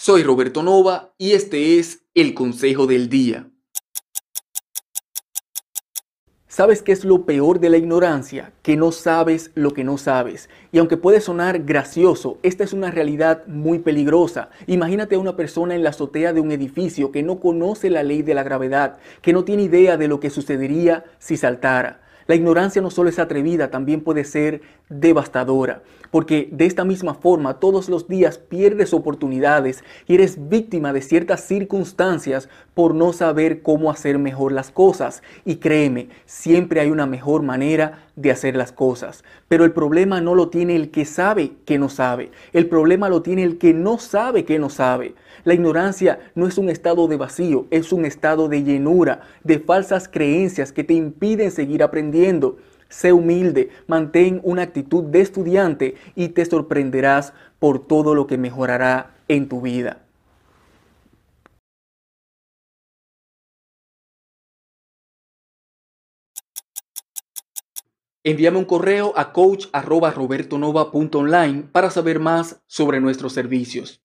Soy Roberto Nova y este es el Consejo del Día. ¿Sabes qué es lo peor de la ignorancia? Que no sabes lo que no sabes. Y aunque puede sonar gracioso, esta es una realidad muy peligrosa. Imagínate a una persona en la azotea de un edificio que no conoce la ley de la gravedad, que no tiene idea de lo que sucedería si saltara. La ignorancia no solo es atrevida, también puede ser devastadora, porque de esta misma forma todos los días pierdes oportunidades y eres víctima de ciertas circunstancias por no saber cómo hacer mejor las cosas. Y créeme, siempre hay una mejor manera de hacer las cosas. Pero el problema no lo tiene el que sabe que no sabe. El problema lo tiene el que no sabe que no sabe. La ignorancia no es un estado de vacío, es un estado de llenura, de falsas creencias que te impiden seguir aprendiendo. Sé humilde, mantén una actitud de estudiante y te sorprenderás por todo lo que mejorará en tu vida. Envíame un correo a coach.robertonova.online para saber más sobre nuestros servicios.